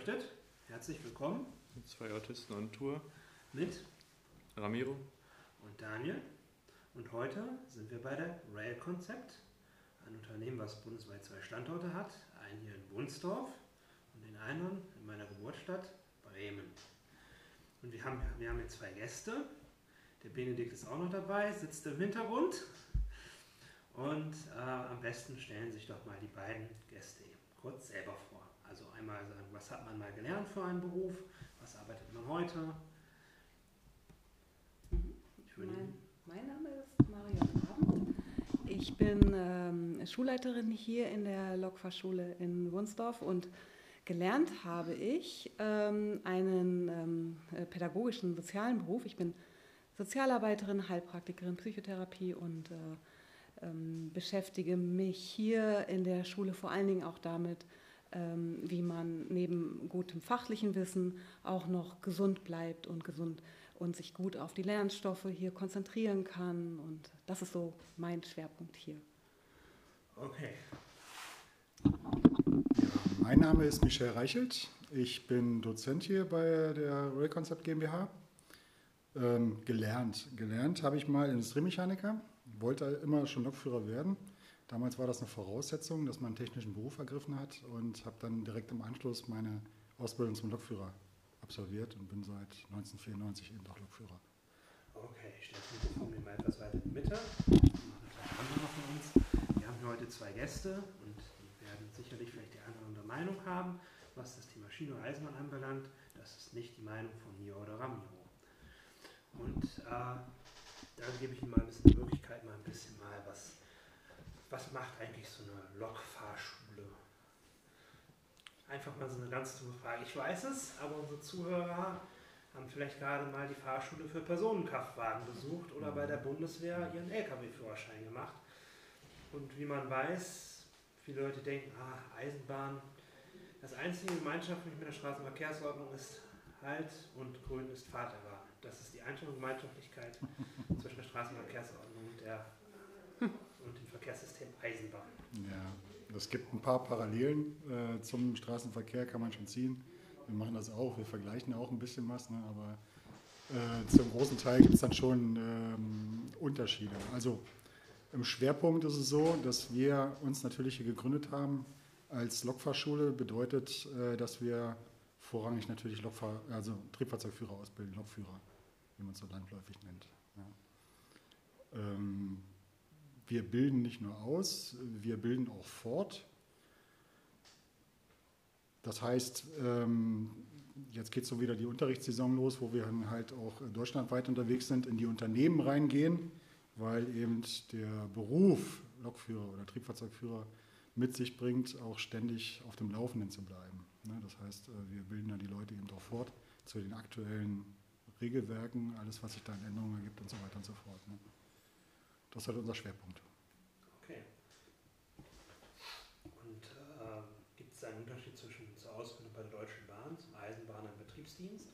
beleuchtet. Herzlich willkommen. Zwei Autisten on Tour. Mit Ramiro und Daniel. Und heute sind wir bei der Rail Concept, ein Unternehmen, was bundesweit zwei Standorte hat. Einen hier in Wunsdorf und den anderen in meiner Geburtsstadt Bremen. Und wir haben, wir haben hier zwei Gäste. Der Benedikt ist auch noch dabei, sitzt im Hintergrund. Und äh, am besten stellen sich doch mal die beiden Gäste kurz selber vor. Also einmal sagen, was hat man mal gelernt für einen Beruf, was arbeitet man heute. Mein, mein, Name ist Marion Abend. Ich bin ähm, Schulleiterin hier in der Lokfahrschule in Wunsdorf und gelernt habe ich ähm, einen ähm, äh, pädagogischen sozialen Beruf. Ich bin Sozialarbeiterin, Heilpraktikerin, Psychotherapie und äh, ähm, beschäftige mich hier in der Schule vor allen Dingen auch damit, wie man neben gutem fachlichen Wissen auch noch gesund bleibt und gesund und sich gut auf die Lernstoffe hier konzentrieren kann. Und das ist so mein Schwerpunkt hier. Okay. Ja, mein Name ist Michel Reichelt. Ich bin Dozent hier bei der Rail Concept GmbH. Ähm, gelernt. Gelernt habe ich mal Industriemechaniker, wollte immer schon Lokführer werden Damals war das eine Voraussetzung, dass man einen technischen Beruf ergriffen hat und habe dann direkt im Anschluss meine Ausbildung zum Lokführer absolviert und bin seit 1994 eben auch Lokführer. Okay, ich stelle das Mikrofon mal etwas weiter in die Mitte. von uns. Wir haben hier heute zwei Gäste und die werden sicherlich vielleicht die eine oder andere Meinung haben, was das Thema Schiene und Eisenbahn anbelangt. Das ist nicht die Meinung von mir oder Ramiro. Und äh, da gebe ich Ihnen mal ein bisschen die Möglichkeit, mal ein bisschen mal was was macht eigentlich so eine Lokfahrschule? Einfach mal so eine ganz dumme Frage. Ich weiß es, aber unsere Zuhörer haben vielleicht gerade mal die Fahrschule für Personenkraftwagen besucht oder bei der Bundeswehr ihren Lkw-Führerschein gemacht. Und wie man weiß, viele Leute denken, ah, Eisenbahn, das einzige Gemeinschaftliche mit der Straßenverkehrsordnung ist Halt und Grün ist Fahrterwarten. Das ist die einzige Gemeinschaftlichkeit zwischen der Straßenverkehrsordnung und der und dem Verkehrssystem Eisenbahn. Ja, es gibt ein paar Parallelen äh, zum Straßenverkehr, kann man schon ziehen. Wir machen das auch, wir vergleichen auch ein bisschen was, ne, aber äh, zum großen Teil gibt es dann schon ähm, Unterschiede. Also im Schwerpunkt ist es so, dass wir uns natürlich hier gegründet haben als Lokfahrschule. Bedeutet, äh, dass wir vorrangig natürlich Lokfahr also Triebfahrzeugführer ausbilden, Lokführer, wie man es so landläufig nennt. Ja. Ähm, wir bilden nicht nur aus, wir bilden auch fort. Das heißt, ähm, jetzt geht so wieder die Unterrichtssaison los, wo wir halt auch deutschlandweit unterwegs sind, in die Unternehmen reingehen, weil eben der Beruf Lokführer oder Triebfahrzeugführer mit sich bringt, auch ständig auf dem Laufenden zu bleiben. Ne, das heißt, äh, wir bilden dann die Leute eben auch fort zu den aktuellen Regelwerken, alles, was sich da in Änderungen ergibt und so weiter und so fort. Das ist halt unser Schwerpunkt. Okay. Und äh, gibt es einen Unterschied zwischen zur Ausbildung bei der Deutschen Bahn, zum Eisenbahner Betriebsdienst,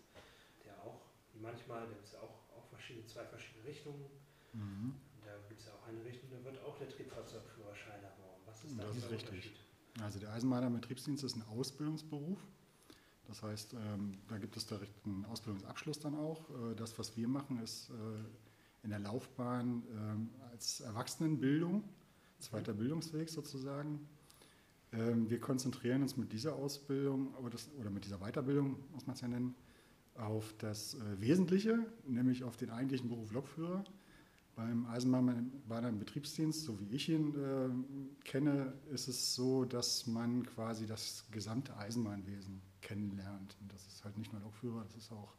der auch, wie manchmal, da gibt es auch, auch verschiedene, zwei verschiedene Richtungen. Mhm. Da gibt es ja auch eine Richtung, da wird auch der Triebfahrzeugführerschein erworben. Was ist da das ist richtig. Also der Eisenbahner Betriebsdienst ist ein Ausbildungsberuf. Das heißt, ähm, da gibt es direkt einen Ausbildungsabschluss dann auch. Äh, das, was wir machen, ist äh, in der Laufbahn ähm, als Erwachsenenbildung, zweiter Bildungsweg sozusagen. Ähm, wir konzentrieren uns mit dieser Ausbildung oder mit dieser Weiterbildung, muss man es ja nennen, auf das äh, Wesentliche, nämlich auf den eigentlichen Beruf Lokführer. Beim Eisenbahner Betriebsdienst, so wie ich ihn äh, kenne, ist es so, dass man quasi das gesamte Eisenbahnwesen kennenlernt. Und das ist halt nicht nur Lokführer, das ist auch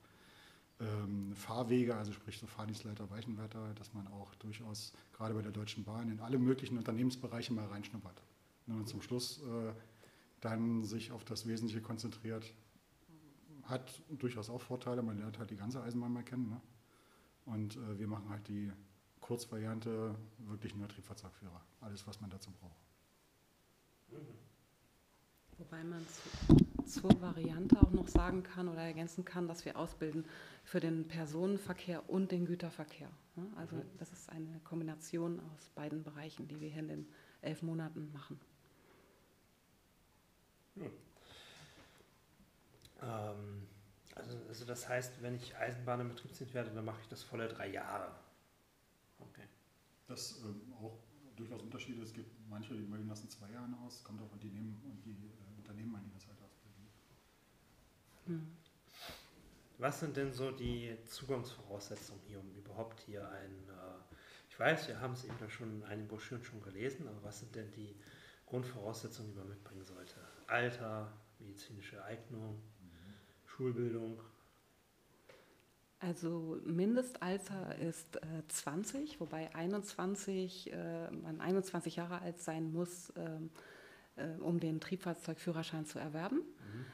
ähm, Fahrwege, also sprich so Fahrdienstleiter, Weichenwärter, dass man auch durchaus gerade bei der Deutschen Bahn in alle möglichen Unternehmensbereiche mal reinschnuppert. Ne, und zum Schluss äh, dann sich auf das Wesentliche konzentriert, hat durchaus auch Vorteile. Man lernt halt die ganze Eisenbahn mal kennen. Ne? Und äh, wir machen halt die Kurzvariante wirklich nur Triebfahrzeugführer. Alles, was man dazu braucht. Wobei man zur Variante auch noch sagen kann oder ergänzen kann, dass wir ausbilden für den Personenverkehr und den Güterverkehr. Also mhm. das ist eine Kombination aus beiden Bereichen, die wir hier in den elf Monaten machen. Also das heißt, wenn ich Eisenbahn im Betriebsdienst werde, dann mache ich das volle drei Jahre. Okay. Das ähm, auch durchaus Unterschiede. Es gibt manche, die melden das in zwei Jahren aus, kommt auch die nehmen und die äh, Unternehmen an, die das halt. Hm. Was sind denn so die Zugangsvoraussetzungen hier, um überhaupt hier ein, äh, ich weiß, wir haben es eben schon in einigen Broschüren schon gelesen, aber was sind denn die Grundvoraussetzungen, die man mitbringen sollte? Alter, medizinische Eignung, mhm. Schulbildung, also Mindestalter ist äh, 20, wobei 21, äh, man 21 Jahre alt sein muss, ähm, äh, um den Triebfahrzeugführerschein zu erwerben. Mhm.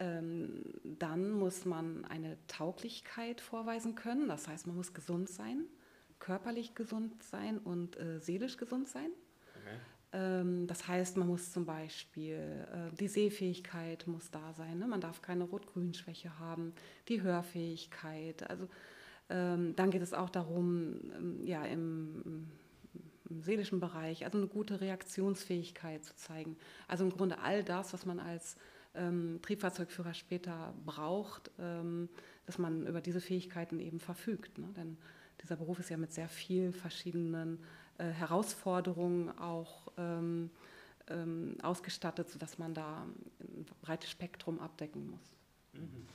Ähm, dann muss man eine Tauglichkeit vorweisen können, das heißt, man muss gesund sein, körperlich gesund sein und äh, seelisch gesund sein. Ähm, das heißt, man muss zum Beispiel, äh, die Sehfähigkeit muss da sein, ne? man darf keine Rot-Grün-Schwäche haben, die Hörfähigkeit. Also ähm, dann geht es auch darum, ähm, ja, im, im seelischen Bereich, also eine gute Reaktionsfähigkeit zu zeigen. Also im Grunde all das, was man als ähm, Triebfahrzeugführer später braucht, ähm, dass man über diese Fähigkeiten eben verfügt. Ne? Denn dieser Beruf ist ja mit sehr vielen verschiedenen äh, Herausforderungen auch ähm, ähm, ausgestattet, sodass man da ein breites Spektrum abdecken muss. Mhm.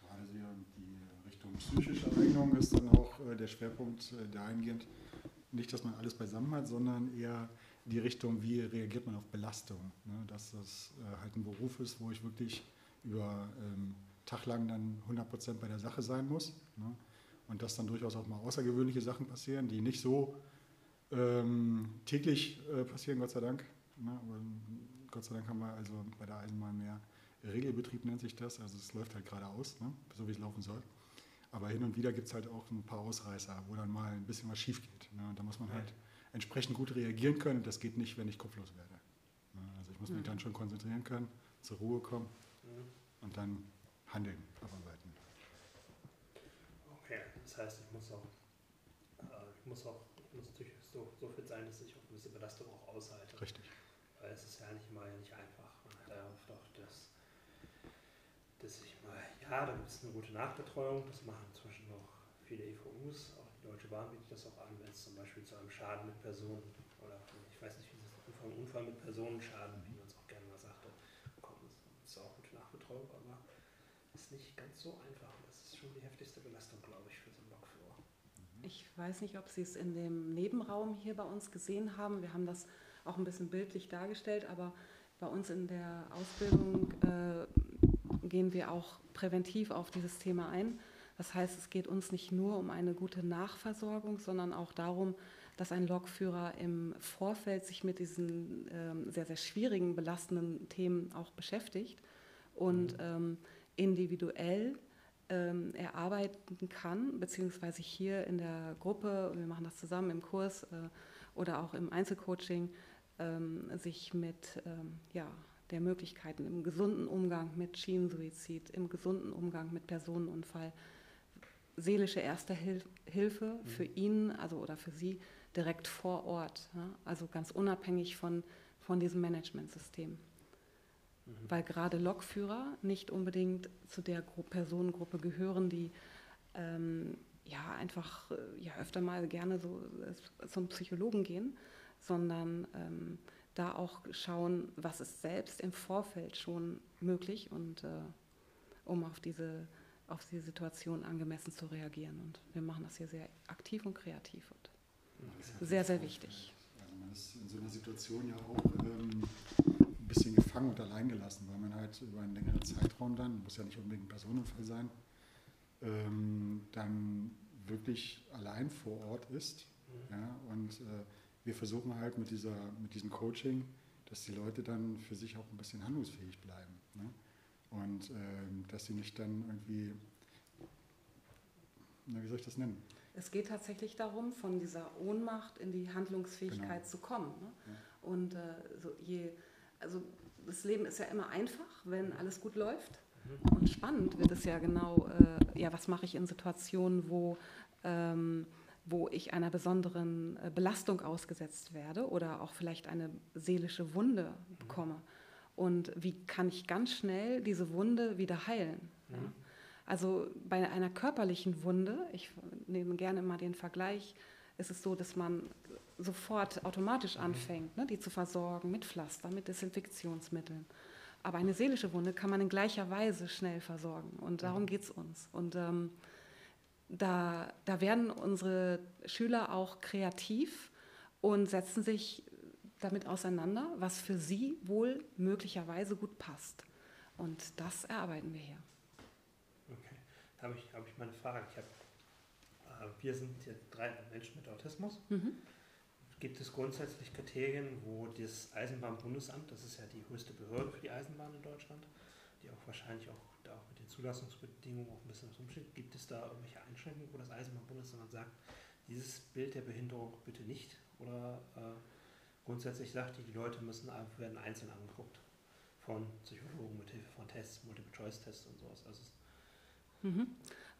Gerade die Richtung psychische Eignung ist dann auch äh, der Schwerpunkt äh, dahingehend, nicht, dass man alles beisammen hat, sondern eher die Richtung, wie reagiert man auf Belastung. Ne? Dass das äh, halt ein Beruf ist, wo ich wirklich über ähm, Tag lang dann 100 Prozent bei der Sache sein muss. Ne? Und dass dann durchaus auch mal außergewöhnliche Sachen passieren, die nicht so ähm, täglich äh, passieren, Gott sei Dank. Ne? Aber Gott sei Dank haben wir also bei der Eisenbahn mehr Regelbetrieb, nennt sich das. Also es läuft halt geradeaus, ne? so wie es laufen soll. Aber hin und wieder gibt es halt auch ein paar Ausreißer, wo dann mal ein bisschen was schief geht. Ne? Und da muss man halt entsprechend gut reagieren können. Das geht nicht, wenn ich kopflos werde. Also ich muss mich mhm. dann schon konzentrieren können, zur Ruhe kommen mhm. und dann handeln, abarbeiten. Okay, das heißt, ich muss auch, äh, ich muss auch muss natürlich so, so fit sein, dass ich auch gewisse Belastung auch aushalte. Richtig. Weil es ist ja nicht mal nicht einfach. Man hat ja oft auch das, dass ich mal, ja, da gibt es eine gute Nachbetreuung, das machen inzwischen noch viele EVUs, Deutsche Bahn bietet das auch an, wenn es zum Beispiel zu einem Schaden mit Personen oder ich weiß nicht, wie das Unfall, Unfall mit Personenschaden, wie man es auch gerne mal sagte, kommt. Das ist auch gute Nachbetreuung, aber ist nicht ganz so einfach. Das ist schon die heftigste Belastung, glaube ich, für so ich weiß nicht, ob Sie es in dem Nebenraum hier bei uns gesehen haben. Wir haben das auch ein bisschen bildlich dargestellt, aber bei uns in der Ausbildung äh, gehen wir auch präventiv auf dieses Thema ein. Das heißt, es geht uns nicht nur um eine gute Nachversorgung, sondern auch darum, dass ein Lokführer im Vorfeld sich mit diesen ähm, sehr, sehr schwierigen, belastenden Themen auch beschäftigt und mhm. ähm, individuell ähm, erarbeiten kann, beziehungsweise hier in der Gruppe, wir machen das zusammen im Kurs äh, oder auch im Einzelcoaching, ähm, sich mit ähm, ja, der Möglichkeiten im gesunden Umgang mit Schienensuizid, im gesunden Umgang mit Personenunfall, seelische Erste Hil Hilfe mhm. für ihn also oder für sie direkt vor Ort, ja? also ganz unabhängig von, von diesem Managementsystem. Mhm. Weil gerade Lokführer nicht unbedingt zu der Personengruppe gehören, die ähm, ja einfach äh, ja, öfter mal gerne so äh, zum Psychologen gehen, sondern ähm, da auch schauen, was ist selbst im Vorfeld schon möglich und äh, um auf diese, auf diese Situation angemessen zu reagieren. Und wir machen das hier sehr aktiv und kreativ und sehr, sehr wichtig. Also man ist in so einer Situation ja auch ähm, bisschen gefangen und allein gelassen, weil man halt über einen längeren Zeitraum dann, muss ja nicht unbedingt ein Personenfall sein, ähm, dann wirklich allein vor Ort ist. Ja, und äh, wir versuchen halt mit, dieser, mit diesem Coaching, dass die Leute dann für sich auch ein bisschen handlungsfähig bleiben. Ne? Und ähm, dass sie nicht dann irgendwie, na, wie soll ich das nennen? Es geht tatsächlich darum, von dieser Ohnmacht in die Handlungsfähigkeit genau. zu kommen. Ne? Ja. Und äh, so je also das Leben ist ja immer einfach, wenn alles gut läuft. Und spannend wird es ja genau, äh, ja, was mache ich in Situationen, wo, ähm, wo ich einer besonderen äh, Belastung ausgesetzt werde oder auch vielleicht eine seelische Wunde bekomme. Und wie kann ich ganz schnell diese Wunde wieder heilen? Ja? Also bei einer körperlichen Wunde, ich nehme gerne mal den Vergleich, ist es so, dass man sofort automatisch mhm. anfängt, ne, die zu versorgen mit Pflaster, mit Desinfektionsmitteln. Aber eine seelische Wunde kann man in gleicher Weise schnell versorgen. Und darum mhm. geht es uns. Und ähm, da, da werden unsere Schüler auch kreativ und setzen sich damit auseinander, was für sie wohl möglicherweise gut passt. Und das erarbeiten wir hier. Okay, da habe ich, hab ich mal eine Frage. Ich hab, äh, wir sind hier drei Menschen mit Autismus. Mhm. Gibt es grundsätzlich Kriterien, wo das Eisenbahnbundesamt, das ist ja die höchste Behörde für die Eisenbahn in Deutschland, die auch wahrscheinlich auch, da auch mit den Zulassungsbedingungen auch ein bisschen was umsteht, gibt es da irgendwelche Einschränkungen, wo das Eisenbahnbundesamt sagt, dieses Bild der Behinderung bitte nicht? Oder äh, grundsätzlich sagt die, die Leute müssen werden einzeln angeguckt von Psychologen mit Hilfe von Tests, Multiple-Choice-Tests und sowas. Also, mhm.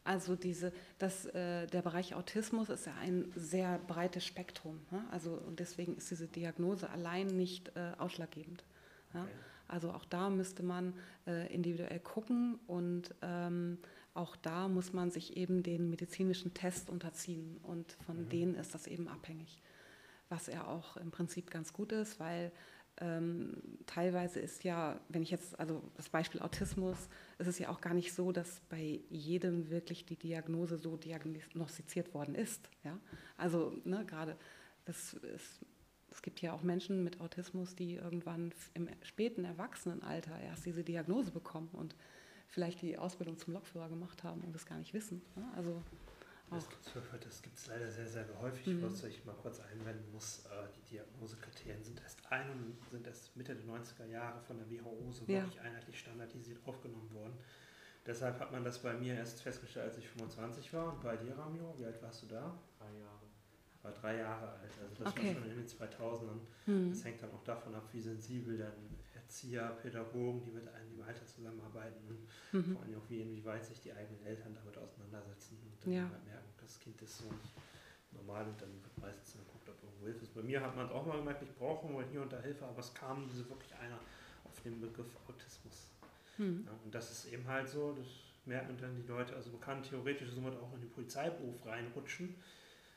also diese, das, äh, der Bereich Autismus ist ja ein sehr breites Spektrum. Ne? Also, und deswegen ist diese Diagnose allein nicht äh, ausschlaggebend. Ja? Okay. Also auch da müsste man äh, individuell gucken und ähm, auch da muss man sich eben den medizinischen Test unterziehen und von mhm. denen ist das eben abhängig. Was ja auch im Prinzip ganz gut ist, weil ähm, teilweise ist ja, wenn ich jetzt, also das Beispiel Autismus, ist es ja auch gar nicht so, dass bei jedem wirklich die Diagnose so diagnostiziert worden ist. Ja? Also ne, gerade, es gibt ja auch Menschen mit Autismus, die irgendwann im späten Erwachsenenalter erst diese Diagnose bekommen und vielleicht die Ausbildung zum Lokführer gemacht haben und das gar nicht wissen. Ne? Also das gibt es leider sehr, sehr häufig, mhm. was ich mal kurz einwenden muss. Äh, die Diagnosekriterien sind erst ein und sind erst Mitte der 90er Jahre von der WHO so ja. wirklich einheitlich standardisiert aufgenommen worden. Deshalb hat man das bei mir erst festgestellt, als ich 25 war. Und bei dir, Ramiro, wie alt warst du da? Drei Jahre. War drei Jahre alt. Also das okay. war schon in den 2000ern. Mhm. Das hängt dann auch davon ab, wie sensibel dann Erzieher, Pädagogen, die mit einem im Alter zusammenarbeiten und mhm. vor allem auch wie inwieweit sich die eigenen Eltern damit auseinandersetzen und dann ja. halt das Kind ist so nicht normal und dann wird meistens dann guckt, ob irgendwo Hilfe ist. Bei mir hat man es auch mal gemerkt, ich brauche mal hier und da Hilfe, aber es kam diese wirklich einer auf den Begriff Autismus. Mhm. Ja, und das ist eben halt so, das merken dann die Leute, also man kann theoretisch somit auch in den Polizeiberuf reinrutschen.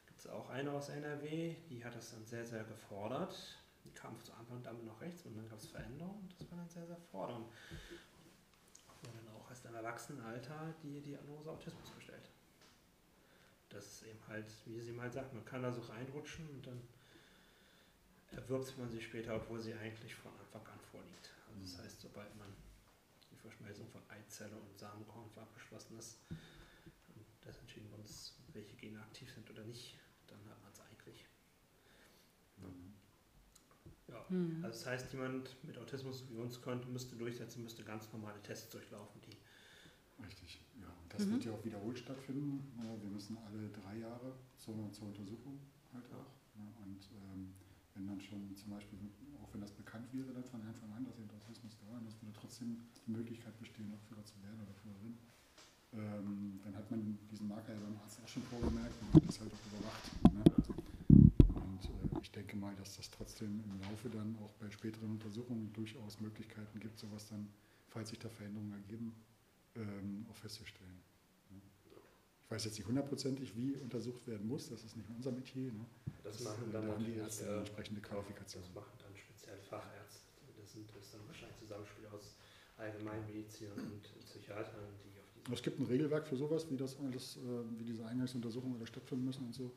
Gibt es auch eine aus NRW, die hat das dann sehr, sehr gefordert die kam zu Anfang damit noch rechts und dann gab es Veränderungen und das war dann sehr, sehr fordernd. Und dann auch erst im Erwachsenenalter die Diagnose Autismus gestellt. Das ist eben halt, wie sie mal sagt, man kann da so reinrutschen und dann erwirbt man sie später, obwohl sie eigentlich von Anfang an vorliegt. Also das heißt, sobald man die Verschmelzung von Eizelle und Samenkorn abgeschlossen ist, das entschieden wir uns, welche Gene aktiv sind oder nicht, dann hat man es eigentlich. Mhm. Ja. Mhm. Also das heißt, jemand mit Autismus wie uns könnte, müsste durchsetzen, müsste ganz normale Tests durchlaufen, die Richtig. Das mhm. wird ja auch wiederholt stattfinden. Wir müssen alle drei Jahre zur, zur Untersuchung halt auch. Und ähm, wenn dann schon zum Beispiel, auch wenn das bekannt wäre dann von Anfang an, dass eben Autismus da ist, dass würde trotzdem die Möglichkeit bestehen, auch Führer zu werden oder Führerin. Ähm, dann hat man diesen Marker ja beim Arzt auch schon vorgemerkt und das halt auch überwacht. Ne? Und äh, ich denke mal, dass das trotzdem im Laufe dann auch bei späteren Untersuchungen durchaus Möglichkeiten gibt, sowas dann, falls sich da Veränderungen ergeben, ähm, auch festzustellen. Ich weiß jetzt nicht hundertprozentig, wie untersucht werden muss, das ist nicht unser Metier. Ne? Das, das machen dann da haben die Ärzte eine entsprechende Qualifikation. Das machen dann speziell Fachärzte. Das sind das dann wahrscheinlich Zusammenspiel aus Allgemeinmedizin und Psychiatern, die auf diese. Es gibt ein Regelwerk für sowas, wie das alles, äh, wie diese Eingangsuntersuchungen stattfinden müssen und so.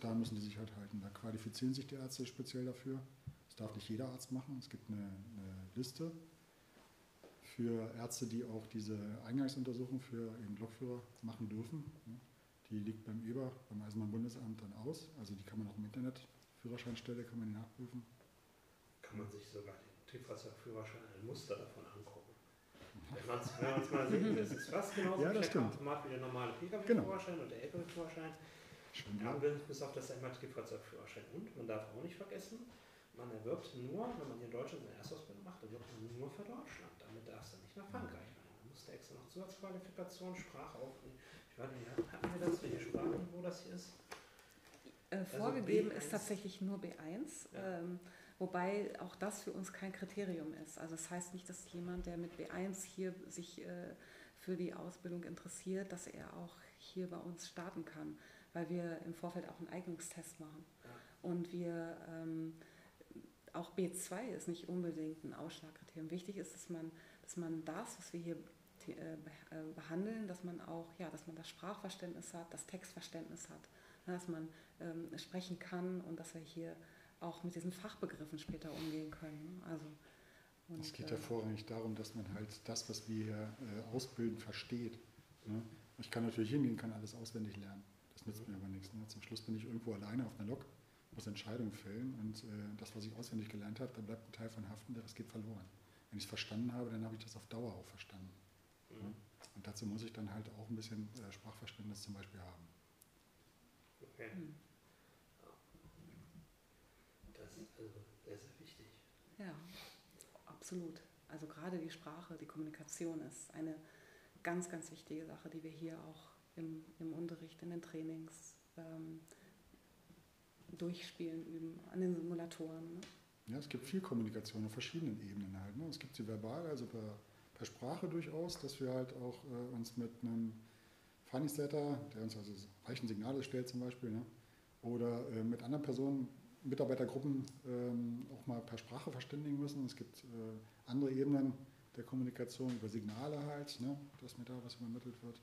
Da müssen die sich halt halten. Da qualifizieren sich die Ärzte speziell dafür. Das darf nicht jeder Arzt machen. Es gibt eine, eine Liste für Ärzte, die auch diese Eingangsuntersuchung für eben Lokführer machen dürfen. Die liegt beim EBA, beim Eisenbahnbundesamt dann aus. Also die kann man auch im Internet, Führerscheinstelle, kann man die nachprüfen. Kann man sich sogar den Triebfahrzeugführerschein ein Muster davon angucken. Wenn man es mal sieht, das ist fast genauso ja, das Automat wie der normale Pkw-Führerschein genau. und der LKW-Führerschein. Ja, bis auf das Immatrikulfahrzeugführerschein. Und man darf auch nicht vergessen, man erwirbt nur, wenn man hier in Deutschland eine Erstausbildung macht, erwirbt man nur für Deutschland. Damit darfst du nicht nach Frankreich rein. Da musst du extra noch Zusatzqualifikation, Sprache aufnehmen. Ich weiß nicht, hatten wir das, welche Sprache, wo das hier ist? Äh, also vorgegeben also ist tatsächlich nur B1, ja. ähm, wobei auch das für uns kein Kriterium ist. Also das heißt nicht, dass jemand, der mit B1 hier sich äh, für die Ausbildung interessiert, dass er auch hier bei uns starten kann, weil wir im Vorfeld auch einen Eignungstest machen. Ja. Und wir ähm, auch B2 ist nicht unbedingt ein Ausschlagkriterium. Wichtig ist, dass man, dass man das, was wir hier äh, äh, behandeln, dass man auch, ja, dass man das Sprachverständnis hat, das Textverständnis hat, ne, dass man ähm, sprechen kann und dass wir hier auch mit diesen Fachbegriffen später umgehen können. Also, und, es geht ja äh, vorrangig darum, dass man halt das, was wir hier äh, ausbilden, versteht. Ne? Ich kann natürlich hingehen, kann alles auswendig lernen. Das nützt mir aber nichts. Ne? Zum Schluss bin ich irgendwo alleine auf einer Lok, muss Entscheidungen fällen und äh, das, was ich auswendig gelernt habe, da bleibt ein Teil von haften, der Rest geht verloren. Wenn ich es verstanden habe, dann habe ich das auf Dauer auch verstanden. Mhm. Und dazu muss ich dann halt auch ein bisschen äh, Sprachverständnis zum Beispiel haben. Okay. Mhm. Das ist also sehr, sehr wichtig. Ja, absolut. Also gerade die Sprache, die Kommunikation ist eine ganz, ganz wichtige Sache, die wir hier auch im, im Unterricht, in den Trainings ähm, durchspielen, üben, an den Simulatoren. Ne? Ja, es gibt viel Kommunikation auf verschiedenen Ebenen halt. Ne? Es gibt sie verbal, also per, per Sprache durchaus, dass wir halt auch äh, uns mit einem Funny Setter, der uns also Signale stellt zum Beispiel, ne? oder äh, mit anderen Personen, Mitarbeitergruppen ähm, auch mal per Sprache verständigen müssen. Es gibt äh, andere Ebenen der Kommunikation über Signale halt, ne? dass mir da was übermittelt wird.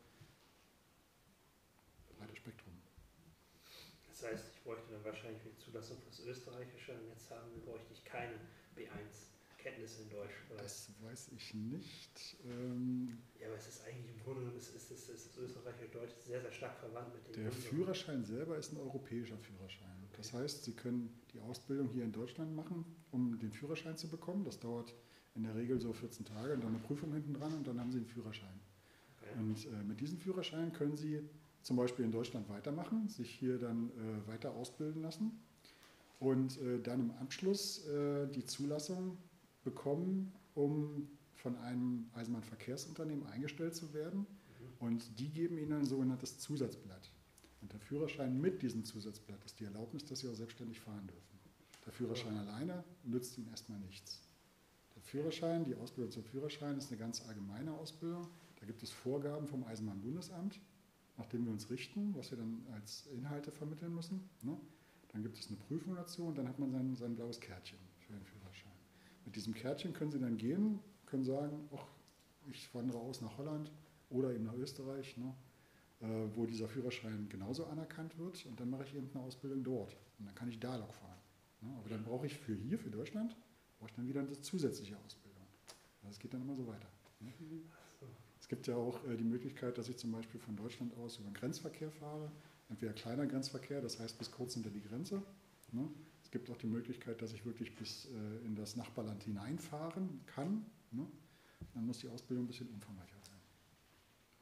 Breites Spektrum. Das heißt, bräuchte dann wahrscheinlich die Zulassung fürs Österreichische und jetzt haben wir, bräuchte ich keine B1. Kenntnisse in Deutsch? Oder? Das weiß ich nicht. Ähm ja, aber es ist eigentlich im Grunde genommen, ist, ist, ist, ist das österreichische Deutsch sehr, sehr stark verwandt mit dem. Der Führerschein selber ist ein europäischer Führerschein. Okay. Das heißt, Sie können die Ausbildung hier in Deutschland machen, um den Führerschein zu bekommen. Das dauert in der Regel so 14 Tage und dann eine Prüfung hinten dran und dann haben Sie einen Führerschein. Okay. Und äh, mit diesem Führerschein können Sie zum Beispiel in Deutschland weitermachen, sich hier dann äh, weiter ausbilden lassen und äh, dann im Anschluss äh, die Zulassung bekommen, um von einem Eisenbahnverkehrsunternehmen eingestellt zu werden. Mhm. Und die geben ihnen ein sogenanntes Zusatzblatt. Und der Führerschein mit diesem Zusatzblatt ist die Erlaubnis, dass sie auch selbstständig fahren dürfen. Der Führerschein alleine nützt ihnen erstmal nichts. Der Führerschein, die Ausbildung zum Führerschein ist eine ganz allgemeine Ausbildung. Da gibt es Vorgaben vom Eisenbahnbundesamt, nach denen wir uns richten, was wir dann als Inhalte vermitteln müssen. Ne? Dann gibt es eine Prüfung dazu und dann hat man sein, sein blaues Kärtchen für den Führerschein. Mit diesem Kärtchen können Sie dann gehen, können sagen, ach, ich wandere aus nach Holland oder eben nach Österreich, ne, äh, wo dieser Führerschein genauso anerkannt wird und dann mache ich eben eine Ausbildung dort und dann kann ich da Lok fahren. Ne, aber dann brauche ich für hier, für Deutschland, brauche ich dann wieder eine zusätzliche Ausbildung. Das also geht dann immer so weiter. Ne. Es gibt ja auch äh, die Möglichkeit, dass ich zum Beispiel von Deutschland aus über den Grenzverkehr fahre, entweder kleiner Grenzverkehr, das heißt bis kurz hinter die Grenze. Ne? gibt auch die Möglichkeit, dass ich wirklich bis äh, in das Nachbarland hineinfahren kann. Ne? Dann muss die Ausbildung ein bisschen umfangreicher sein.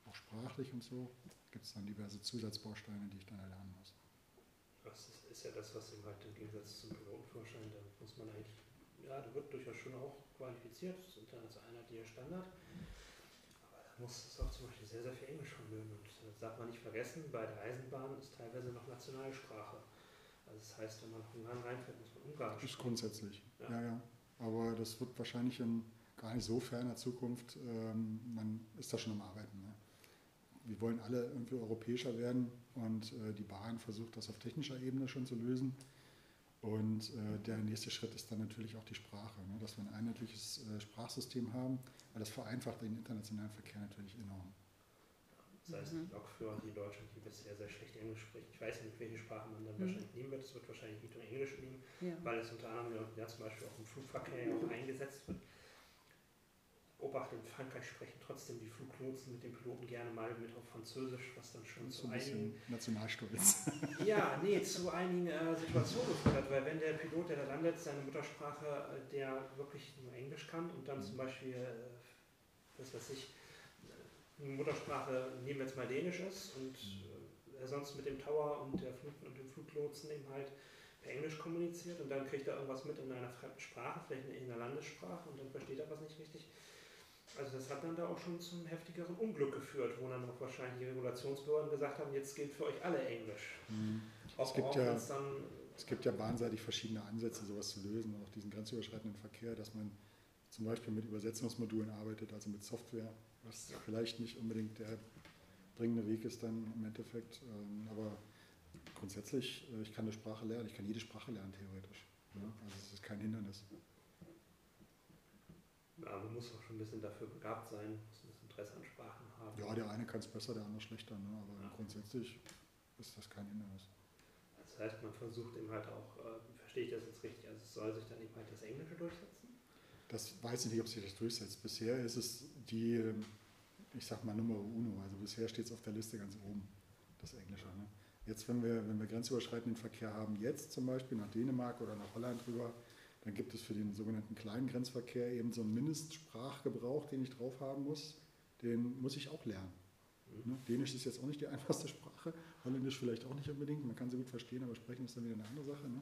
Auch sprachlich und so gibt es dann diverse Zusatzbausteine, die ich dann erlernen muss. Das ist, ja das, was im, halt im Gegensatz zum Pilotenführerschein, da muss man eigentlich, ja, da wird durchaus schon auch qualifiziert, das ist als einheitlicher Standard. Aber da muss es auch zum Beispiel sehr, sehr viel Englisch vermögen. Und das darf man nicht vergessen, bei der Eisenbahn ist teilweise noch Nationalsprache. Also das heißt, wenn man nach Ungarn reinfährt, muss man Ungarn sprechen. Ist grundsätzlich, ja. ja, ja. Aber das wird wahrscheinlich in gar nicht so ferner Zukunft, ähm, man ist da schon am Arbeiten. Ne? Wir wollen alle irgendwie europäischer werden und äh, die Bahn versucht das auf technischer Ebene schon zu lösen. Und äh, der nächste Schritt ist dann natürlich auch die Sprache, ne? dass wir ein einheitliches äh, Sprachsystem haben, weil das vereinfacht den internationalen Verkehr natürlich enorm. Das heißt, mhm. Lokführer hier in Deutschland, die bisher sehr schlecht Englisch sprechen. Ich weiß nicht, welche Sprache man dann mhm. wahrscheinlich nehmen wird. Es wird wahrscheinlich Richtung Englisch gehen, ja. weil es unter anderem ja, zum Beispiel auch im Flugverkehr auch eingesetzt wird. Beobachtet, in Frankreich sprechen trotzdem die Fluglotsen mit den Piloten gerne mal mit auf Französisch, was dann schon zu einigen. Nationalstolz. ja, nee, zu einigen äh, Situationen geführt hat, weil wenn der Pilot, der da landet, seine Muttersprache, äh, der wirklich nur Englisch kann und dann mhm. zum Beispiel, äh, was weiß ich, Muttersprache, nehmen wir jetzt mal Dänisch ist und äh, er sonst mit dem Tower und, der Flug, und dem Fluglotsen eben halt per Englisch kommuniziert und dann kriegt er irgendwas mit in einer fremden Sprache, vielleicht in einer Landessprache und dann versteht er was nicht richtig. Also das hat dann da auch schon zum heftigeren Unglück geführt, wo dann auch wahrscheinlich die Regulationsbehörden gesagt haben, jetzt gilt für euch alle Englisch. Mhm. Es, gibt ja, es gibt ja bahnseitig verschiedene Ansätze, sowas zu lösen, auch diesen grenzüberschreitenden Verkehr, dass man zum Beispiel mit Übersetzungsmodulen arbeitet, also mit Software was vielleicht nicht unbedingt der dringende Weg ist dann im Endeffekt. Ähm, aber grundsätzlich, äh, ich kann eine Sprache lernen, ich kann jede Sprache lernen theoretisch. Ja? Also es ist kein Hindernis. Ja, man muss auch schon ein bisschen dafür begabt sein, muss ein bisschen Interesse an Sprachen haben. Ja, der eine kann es besser, der andere schlechter, ne? aber Ja. grundsätzlich ist das kein Hindernis. Das heißt, man versucht eben halt auch, äh, verstehe ich das jetzt richtig, also soll sich dann eben halt das Englische durchsetzen? Das weiß ich nicht, ob sich das durchsetzt. Bisher ist es die, ich sag mal, Nummer uno. Also bisher steht es auf der Liste ganz oben, das Englische. Ne? Jetzt, wenn wir, wenn wir grenzüberschreitenden Verkehr haben, jetzt zum Beispiel nach Dänemark oder nach Holland rüber, dann gibt es für den sogenannten kleinen Grenzverkehr eben so einen Mindestsprachgebrauch, den ich drauf haben muss. Den muss ich auch lernen. Mhm. Ne? Dänisch ist jetzt auch nicht die einfachste Sprache, Holländisch vielleicht auch nicht unbedingt. Man kann sie gut verstehen, aber sprechen ist dann wieder eine andere Sache. Ne?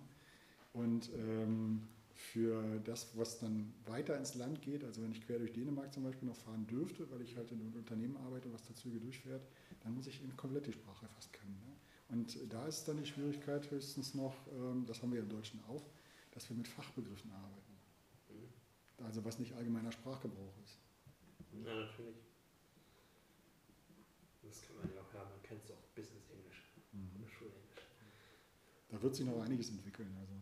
Und ähm, für das, was dann weiter ins Land geht, also wenn ich quer durch Dänemark zum Beispiel noch fahren dürfte, weil ich halt in einem Unternehmen arbeite, was da Züge durchfährt, dann muss ich eben komplett die Sprache fast können. Ne? Und da ist dann die Schwierigkeit höchstens noch, ähm, das haben wir im Deutschen auch, dass wir mit Fachbegriffen arbeiten. Mhm. Also was nicht allgemeiner Sprachgebrauch ist. Ja, natürlich. Das kann man ja auch, ja, man kennt es auch Business Englisch oder Schulenglisch. Da wird sich noch einiges entwickeln. Also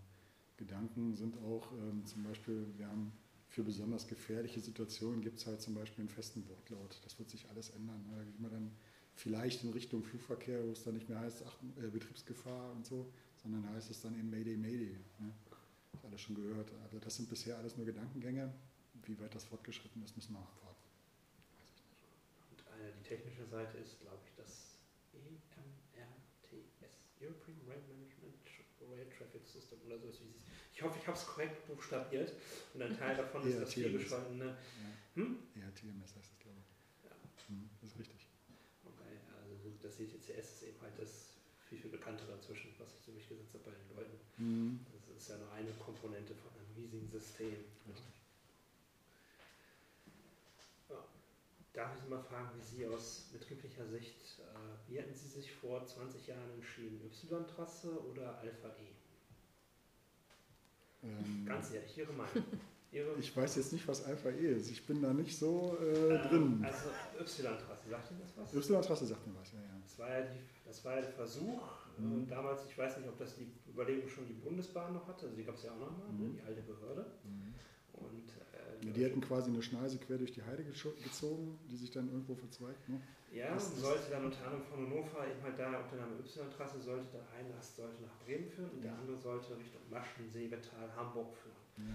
Gedanken sind auch ähm, zum Beispiel, wir haben für besonders gefährliche Situationen gibt es halt zum Beispiel einen festen Wortlaut. Das wird sich alles ändern. Ne? Da geht man dann vielleicht in Richtung Flugverkehr, wo es dann nicht mehr heißt ach, äh, Betriebsgefahr und so, sondern heißt es dann eben Mayday, Mayday. Ne? Das alles schon gehört. Also das sind bisher alles nur Gedankengänge. Wie weit das fortgeschritten ist, müssen wir abwarten. Weiß ich nicht. Und eine, die technische Seite ist, glaube ich, das EMRTS, European Rail Management Rail Traffic System oder so. ist, wie es- Ich hoffe, ich habe es korrekt buchstabiert. Und ein Teil davon ist das ERTMS. vielbeschworene. Ja. Hm? ERTMS heißt es, glaube ich. Ja. Hm, das ist richtig. Okay, also das ETCS ist eben halt das viel, viel bekanntere inzwischen, was ich so durchgesetzt habe bei den Leuten. Hm, Das ist ja nur eine Komponente von einem riesigen System. Richtig. Ja. Darf ich Sie mal fragen, wie Sie aus betrieblicher Sicht, äh, wie hätten Sie sich vor 20 Jahren entschieden? Y-Trasse oder Alpha E? ähm, Ganz ehrlich, Ihre Meinung. Ihre, Ich weiß jetzt nicht, was Alpha E ist. Ich bin da nicht so äh, äh, drin. Also Y-Trasse, sagt Ihnen das was? Y-Trasse sagt mir was, ja, ja. Das war ja, die, das war ja der Versuch. Mhm. Damals, ich weiß nicht, ob das die Überlegung schon die Bundesbahn noch hatte, also die gab es ja auch nochmal, ne, Mhm. die alte Behörde. Und, äh, Ja, die hätten quasi eine Schneise quer durch die Heide gezogen, die sich dann irgendwo verzweigt. Ne? Ja, Das sollte dann unter anderem von Hannover eben halt da auf der Name Y-Trasse sollte der eine Ast sollte nach Bremen führen und der Ja. andere sollte Richtung Maschen, Seebetal, Hamburg führen. Ja.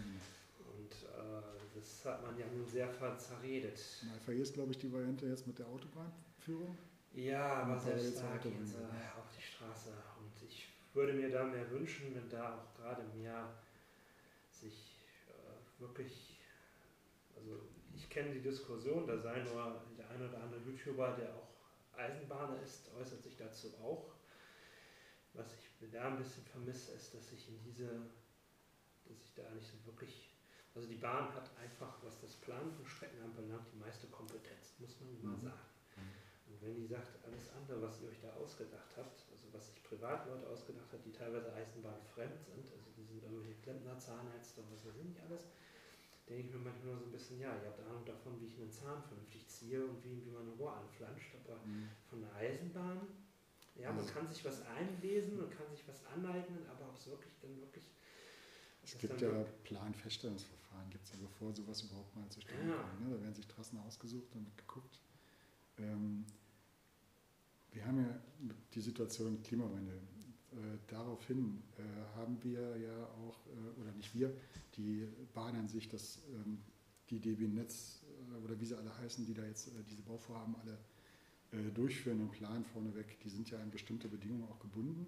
Und äh, das hat man ja nun sehr ver- zerredet. Und Alpha E ist, glaube ich, die Variante jetzt mit der Autobahnführung. Ja, aber Und selbst jetzt auf die Straße. Und ich würde mir da mehr wünschen, wenn da auch gerade mehr sich äh, wirklich, also ich kenne die Diskussion, da sei nur der ein oder andere YouTuber, der auch Eisenbahner ist, äußert sich dazu auch. Was ich da ein bisschen vermisse, ist, dass ich in diese, dass ich da nicht so wirklich, also die Bahn hat einfach, was das Planen von Strecken anbelangt, die meiste Kompetenz, muss man mal Mhm. sagen. Wenn die sagt, alles andere, was ihr euch da ausgedacht habt, also was sich Privatleute ausgedacht hat, die teilweise Eisenbahn fremd sind, also die sind irgendwelche Klempner, Zahnärzte und was weiß ich nicht alles, denke ich mir manchmal nur so ein bisschen, ja, ihr habt Ahnung davon, wie ich einen Zahn vernünftig ziehe und wie, wie man ein Rohr anflanscht, aber von der Eisenbahn, ja, man Also- kann sich was einlesen und kann sich was aneignen, aber ob es wirklich dann wirklich. Es gibt ja Planfeststellungsverfahren, gibt es ja, bevor sowas überhaupt mal zustande Ja. kommt. Ne? Da werden sich Trassen ausgesucht und geguckt. Ähm, wir haben ja die Situation Klimawandel. Äh, daraufhin äh, haben wir ja auch, äh, oder nicht wir, die Bahn an sich, das, ähm, die DB Netz äh, oder wie sie alle heißen, die da jetzt äh, diese Bauvorhaben alle äh, durchführen im Plan vorneweg, die sind ja an bestimmte Bedingungen auch gebunden.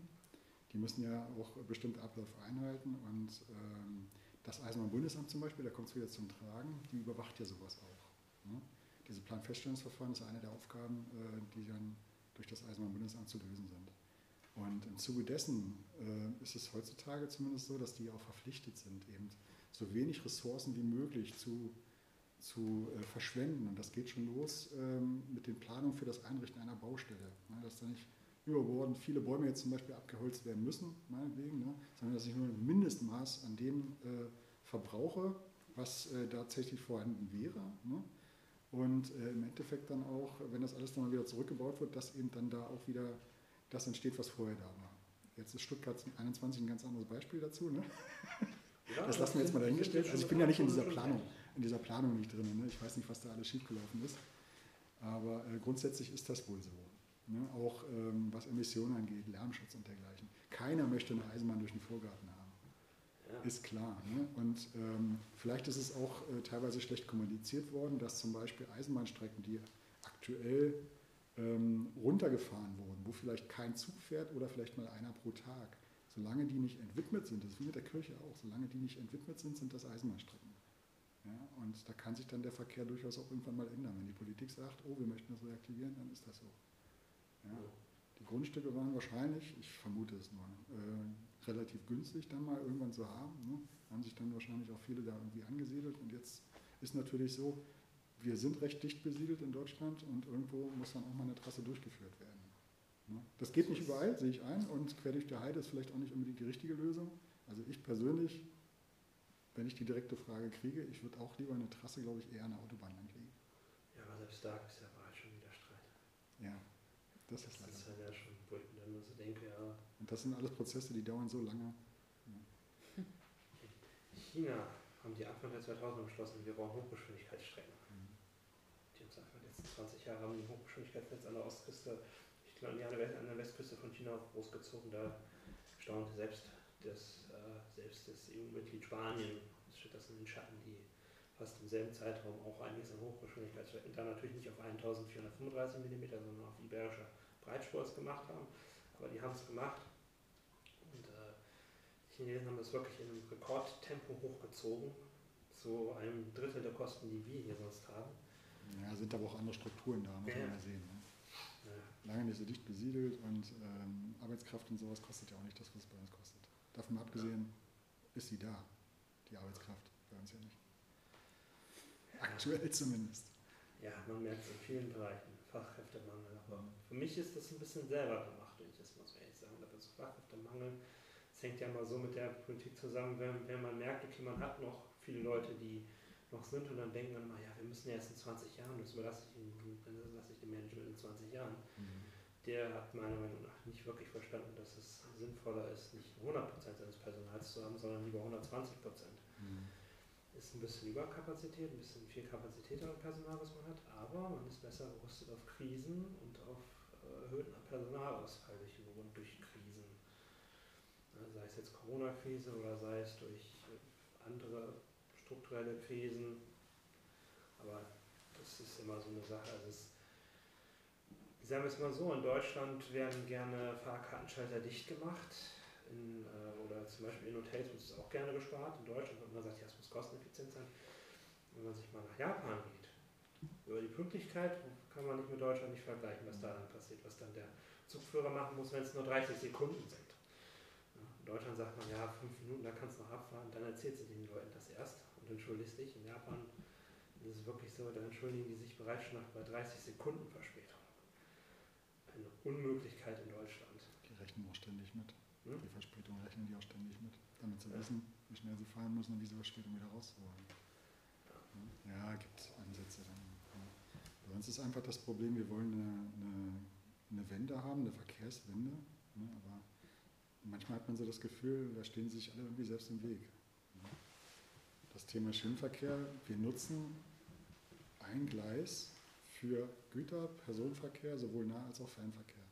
Die müssen ja auch bestimmte Abläufe einhalten und ähm, das Eisenbahnbundesamt zum Beispiel, da kommt es wieder zum Tragen, die überwacht ja sowas auch. Ne? Diese Planfeststellungsverfahren ist eine der Aufgaben, die dann durch das Eisenbahnbundesamt zu lösen sind. Und im Zuge dessen äh, ist es heutzutage zumindest so, dass die auch verpflichtet sind, eben so wenig Ressourcen wie möglich zu, zu äh, verschwenden. Und das geht schon los ähm, mit den Planungen für das Einrichten einer Baustelle. Ne? Dass da nicht überbordend viele Bäume jetzt zum Beispiel abgeholzt werden müssen, meinetwegen, ne? sondern dass ich nur ein Mindestmaß an dem äh, verbrauche, was äh, tatsächlich vorhanden wäre. Ne? Und äh, im Endeffekt dann auch, wenn das alles dann mal wieder zurückgebaut wird, dass eben dann da auch wieder das entsteht, was vorher da war. Jetzt ist Stuttgart 21 ein ganz anderes Beispiel dazu. Ne? Ja, das lassen wir jetzt mal dahingestellt. Also ich bin ja nicht in dieser Planung, in dieser Planung nicht drin. Ne? Ich weiß nicht, was da alles schiefgelaufen ist. Aber äh, grundsätzlich ist das wohl so. Ne? Auch ähm, was Emissionen angeht, Lärmschutz und dergleichen. Keiner möchte eine Eisenbahn durch den Vorgarten haben. Ja. Ist klar. Ne? Und ähm, vielleicht ist es auch äh, teilweise schlecht kommuniziert worden, dass zum Beispiel Eisenbahnstrecken, die aktuell ähm, runtergefahren wurden, wo vielleicht kein Zug fährt oder vielleicht mal einer pro Tag, solange die nicht entwidmet sind, das ist wie mit der Kirche auch, solange die nicht entwidmet sind, sind das Eisenbahnstrecken. Ja? Und da kann sich dann der Verkehr durchaus auch irgendwann mal ändern. Wenn die Politik sagt, oh, wir möchten das reaktivieren, dann ist das so. Ja? Die Grundstücke waren wahrscheinlich, ich vermute es nur, äh, relativ günstig dann mal irgendwann zu haben. Ne? Haben sich dann wahrscheinlich auch viele da irgendwie angesiedelt. Und jetzt ist natürlich so, wir sind recht dicht besiedelt in Deutschland und irgendwo muss dann auch mal eine Trasse durchgeführt werden. Ne? Das geht nicht überall, sehe ich ein. Und quer durch die Heide ist vielleicht auch nicht unbedingt die richtige Lösung. Also ich persönlich, wenn ich die direkte Frage kriege, ich würde auch lieber eine Trasse, glaube ich, eher eine Autobahn langlegen. Ja, aber selbst da gibt es ja bereits schon wieder Streit. Ja, das Das ist leider. ist halt ja schon, wo ich mir dann nur so denke, ja, Und das sind alles Prozesse, die dauern so lange. China haben die Anfang der 2000er beschlossen, wir brauchen Hochgeschwindigkeitsstrecken. Die haben es einfach die letzten 20 Jahre haben die Hochgeschwindigkeitsnetz an der Ostküste, ich glaube, an der Westküste von China großgezogen. Da staunte selbst das, äh, selbst das EU-Mitglied Spanien, das steht das in den Schatten, die fast im selben Zeitraum auch einiges an Hochgeschwindigkeitsstrecken, da natürlich nicht auf 1435 mm, sondern auf iberischer Breitspur es gemacht haben. Aber die haben es gemacht. Chinesen haben das wirklich in einem Rekordtempo hochgezogen, zu einem Drittel der Kosten, die wir hier sonst haben. Ja, sind aber auch andere Strukturen da, muss Ja. man ja sehen. Ne? Ja. Lange nicht so dicht besiedelt und ähm, Arbeitskraft und sowas kostet ja auch nicht das, was es bei uns kostet. Davon mal abgesehen ist sie da, die Arbeitskraft, bei uns ja nicht. Aktuell zumindest. Ja, man merkt es in vielen Bereichen, Fachkräftemangel. Aber für mich ist das ein bisschen selber gemacht, wenn ich das mal so ehrlich sagen darf. Also Fachkräftemangel, es hängt ja mal so mit der Politik zusammen, wenn, wenn man merkt, okay, man hat noch viele Leute, die noch sind und dann denken dann mal, ja, wir müssen erst in 20 Jahren, das überlasse ich, das überlasse ich dem Management in 20 Jahren. Der hat meiner Meinung nach nicht wirklich verstanden, dass es sinnvoller ist, nicht 100% seines Personals zu haben, sondern lieber 120%. ist ein bisschen Überkapazität, ein bisschen viel Kapazität an Personal, was man hat, aber man ist besser gerüstet auf Krisen und auf äh, erhöhten Personalausfall durch, durch jetzt Corona-Krise oder sei es durch äh, andere strukturelle Krisen. Aber das ist immer so eine Sache. Also es, sagen wir es mal so, in Deutschland werden gerne Fahrkartenschalter dicht gemacht. In, äh, oder zum Beispiel in Hotels wird es auch gerne gespart. In Deutschland hat man sagt, ja, es muss kosteneffizient sein. Wenn man sich mal nach Japan geht, über die Pünktlichkeit kann man nicht mit Deutschland nicht vergleichen, was da dann passiert, was dann der Zugführer machen muss, wenn es nur 30 Sekunden sind. In Deutschland sagt man, ja, fünf Minuten, da kannst du noch abfahren, dann erzählst du den Leuten das erst und entschuldigst dich. In Japan ist es wirklich so, da entschuldigen die sich bereits schon nach bei 30 Sekunden Verspätung. Eine Unmöglichkeit in Deutschland. Die rechnen auch ständig mit. Hm? Die Verspätung rechnen die auch ständig mit, damit sie Ja. wissen, wie schnell sie fahren müssen, um diese Verspätung wieder rauszuholen. Ja, gibt es Ansätze dann. Ja. Bei uns ist einfach das Problem, wir wollen eine, eine, eine Wende haben, eine Verkehrswende, ne, aber manchmal hat man so das Gefühl, da stehen sich alle irgendwie selbst im Weg. ne. Das Thema Schienenverkehr, wir nutzen ein Gleis für Güter, Personenverkehr, sowohl Nah- als auch Fernverkehr.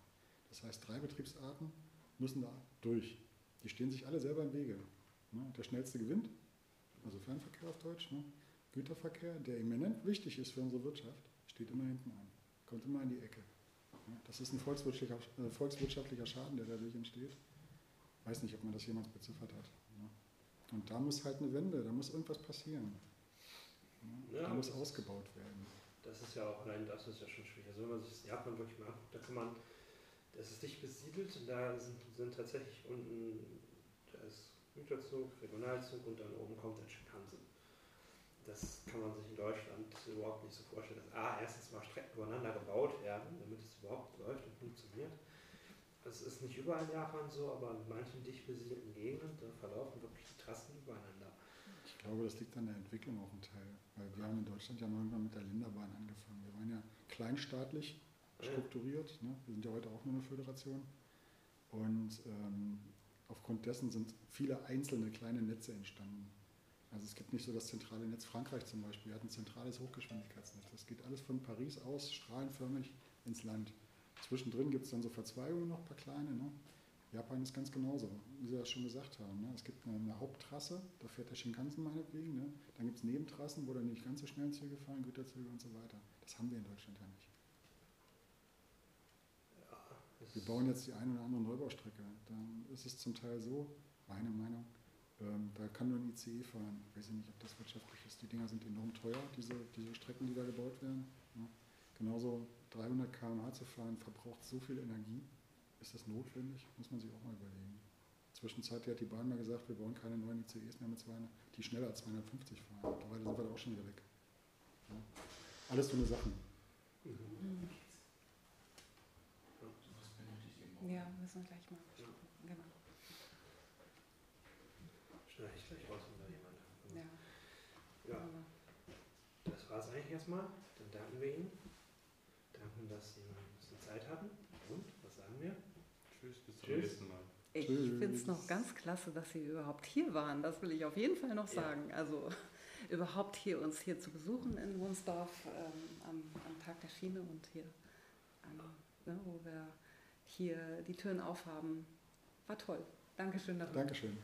Das heißt, drei Betriebsarten müssen da durch. Die stehen sich alle selber im Wege. Ne? Der schnellste gewinnt, also Fernverkehr auf Deutsch. Ne? Güterverkehr, der eminent wichtig ist für unsere Wirtschaft, steht immer hinten an, kommt immer in die Ecke. Ja, das ist ein volkswirtschaftlicher, äh, volkswirtschaftlicher Schaden, der dadurch entsteht. Weiß nicht, ob man das jemals beziffert hat. Ne? Und da muss halt eine Wende, da muss irgendwas passieren. Ne? Ja, da muss ausgebaut werden. Das ist ja auch, allein das ist ja schon schwierig. Also wenn man sich das Japan wirklich mal anguckt, da kann man, das ist dicht besiedelt und da sind, sind tatsächlich unten, da ist Güterzug, Regionalzug und dann oben kommt der Shinkansen. Das kann man sich in Deutschland überhaupt nicht so vorstellen, dass A, erstens mal Strecken übereinander gebaut werden, damit es überhaupt läuft und funktioniert. Das ist nicht überall in Japan so, aber in manchen dicht besiedelten Gegenden, da verlaufen wirklich die Trassen übereinander. Ich glaube, das liegt an der Entwicklung auch im Teil. Weil wir haben in Deutschland ja mal irgendwann mit der Länderbahn angefangen. Wir waren ja kleinstaatlich strukturiert. Ne? Wir sind ja heute auch nur eine Föderation. Und ähm, aufgrund dessen sind viele einzelne kleine Netze entstanden. Also es gibt nicht so das zentrale Netz. Frankreich zum Beispiel hat ein zentrales Hochgeschwindigkeitsnetz. Das geht alles von Paris aus strahlenförmig ins Land. Zwischendrin gibt es dann so Verzweigungen noch, ein paar kleine. Ne? Japan ist ganz genauso, wie Sie das schon gesagt haben. Ne? Es gibt eine, eine, Haupttrasse, da fährt der Shinkansen meinetwegen. Ne? Dann gibt es Nebentrassen, wo dann nicht ganz so schnell Züge fahren, Güterzüge und so weiter. Das haben wir in Deutschland ja nicht. Wir bauen jetzt die eine oder andere Neubaustrecke. Dann ist es zum Teil so, meine Meinung, ähm, da kann nur ein ICE fahren. Ich weiß nicht, ob das wirtschaftlich ist. Die Dinger sind enorm teuer, diese, diese Strecken, die da gebaut werden. Ja. Genauso 300 km/h zu fahren, verbraucht so viel Energie. Ist das notwendig? Muss man sich auch mal überlegen. Zwischenzeitlich hat die Bahn mal gesagt, wir bauen keine neuen ICEs mehr, mit 200, die schneller als 250 fahren. Mittlerweile sind wir da auch schon wieder weg. Ja. Alles so eine Sachen. Mhm. Ja, müssen wir gleich mal besprechen. Genau. Schneide ich gleich raus, wenn da jemand. Ja. Ja. Das war es eigentlich erstmal. Dann danken wir Ihnen. Danken, dass Sie ein bisschen Zeit hatten. Und, was sagen wir? Tschüss, bis zum Tschüss. nächsten Mal. Ich finde es noch ganz klasse, dass Sie überhaupt hier waren. Das will ich auf jeden Fall noch Ja. sagen. Also überhaupt hier uns hier zu besuchen in Wunsdorf ähm, am, am Tag der Schiene und hier, ähm, ne, wo wir hier die Türen aufhaben. War toll. Dankeschön dafür. Dankeschön.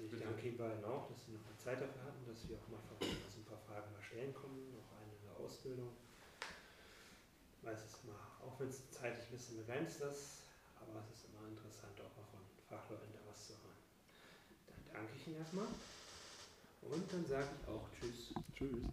Ich danke Ihnen beiden auch, dass Sie noch mal Zeit dafür hatten, dass wir auch mal dass ein paar Fragen mal stellen kommen, noch eine in der Ausbildung. Ich weiß es mal, auch wenn es zeitlich ein bisschen begrenzt ist, aber es ist immer interessant, auch mal von Fachleuten da was zu hören. Dann danke ich Ihnen erstmal und dann sage ich auch Tschüss. Tschüss.